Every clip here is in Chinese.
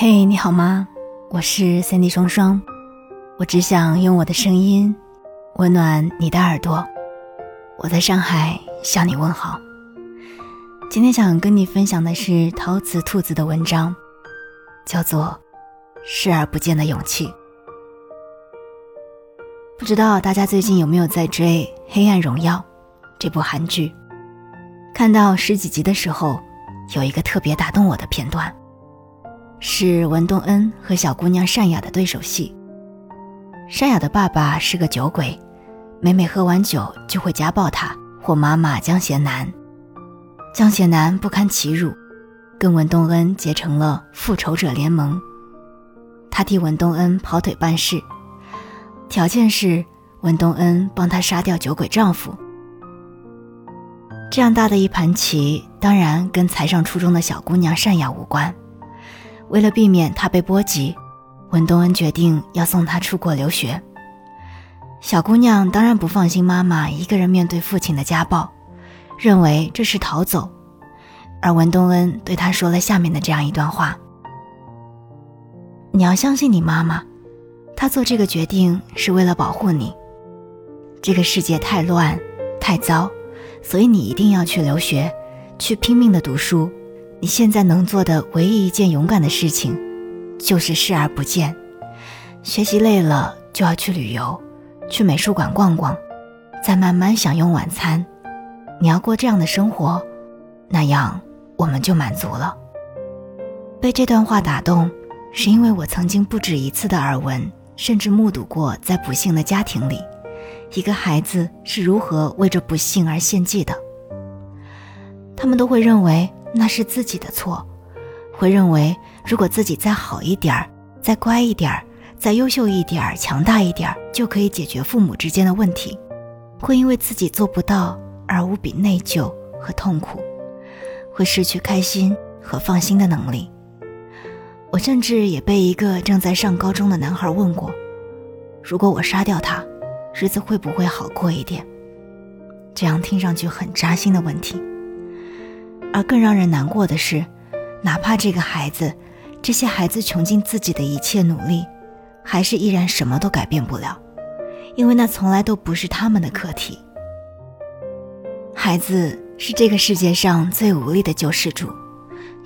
嘿，你好吗？我是三 D 双双，我只想用我的声音温暖你的耳朵。我在上海向你问好。今天想跟你分享的是陶瓷兔子的文章，叫做《视而不见的勇气》。不知道大家最近有没有在追《黑暗荣耀》这部韩剧？看到十几集的时候，有一个特别打动我的片段。是文东恩和小姑娘善雅的对手戏。善雅的爸爸是个酒鬼，每每喝完酒就会家暴她，或妈妈江贤南。江贤南不堪其辱，跟文东恩结成了复仇者联盟。他替文东恩跑腿办事，条件是文东恩帮他杀掉酒鬼丈夫。这样大的一盘棋，当然跟才上初中的小姑娘善雅无关。为了避免他被波及，文东恩决定要送他出国留学。小姑娘当然不放心妈妈一个人面对父亲的家暴，认为这是逃走。而文东恩对她说了下面的这样一段话：“你要相信你妈妈，她做这个决定是为了保护你。这个世界太乱，太糟，所以你一定要去留学，去拼命的读书。”你现在能做的唯一一件勇敢的事情，就是视而不见。学习累了就要去旅游，去美术馆逛逛，再慢慢享用晚餐。你要过这样的生活，那样我们就满足了。被这段话打动，是因为我曾经不止一次的耳闻，甚至目睹过在不幸的家庭里，一个孩子是如何为着不幸而献祭的。他们都会认为。那是自己的错，会认为如果自己再好一点儿、再乖一点儿、再优秀一点儿、强大一点儿，就可以解决父母之间的问题，会因为自己做不到而无比内疚和痛苦，会失去开心和放心的能力。我甚至也被一个正在上高中的男孩问过：“如果我杀掉他，日子会不会好过一点？”这样听上去很扎心的问题。而更让人难过的是，哪怕这个孩子，这些孩子穷尽自己的一切努力，还是依然什么都改变不了，因为那从来都不是他们的课题。孩子是这个世界上最无力的救世主，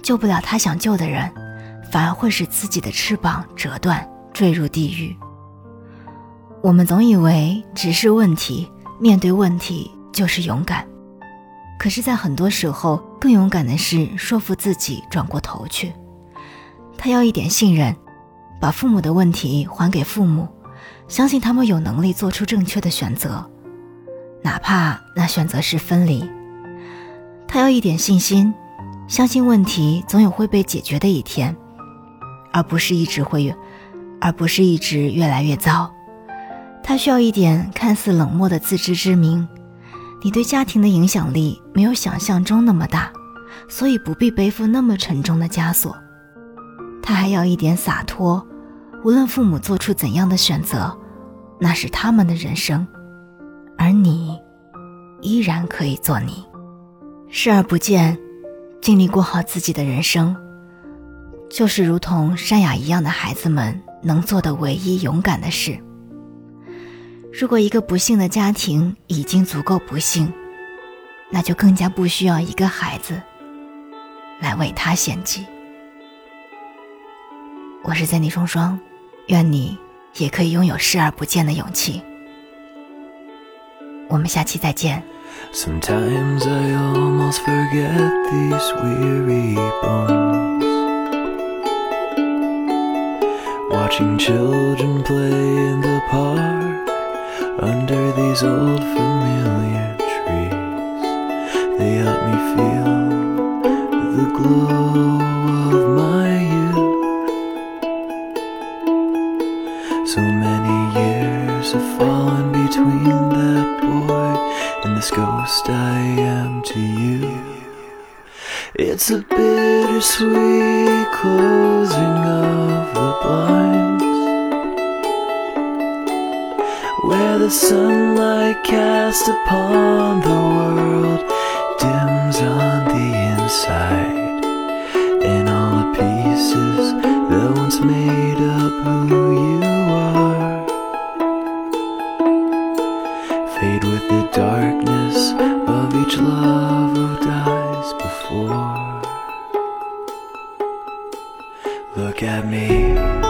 救不了他想救的人，反而会使自己的翅膀折断，坠入地狱。我们总以为直视问题，面对问题就是勇敢。可是，在很多时候，更勇敢的是说服自己转过头去。他要一点信任，把父母的问题还给父母，相信他们有能力做出正确的选择，哪怕那选择是分离。他要一点信心，相信问题总有会被解决的一天，而不是一直会，而不是一直越来越糟。他需要一点看似冷漠的自知之明。你对家庭的影响力没有想象中那么大，所以不必背负那么沉重的枷锁。他还要一点洒脱，无论父母做出怎样的选择，那是他们的人生，而你依然可以做你。视而不见，尽力过好自己的人生，就是如同山雅一样的孩子们能做的唯一勇敢的事。如果一个不幸的家庭已经足够不幸那就更加不需要一个孩子来为他献祭。我是在你双双愿你也可以拥有视而不见的勇气。我们下期再见。Watching children play in the park. Old familiar trees. They help me feel the glow of my youth. So many years have fallen between that boy and this ghost I am to you. It's a bittersweet closing of the blind the sunlight cast upon the world dims on the inside, and all the pieces that once made up who you are fade with the darkness of each love who dies before. Look at me.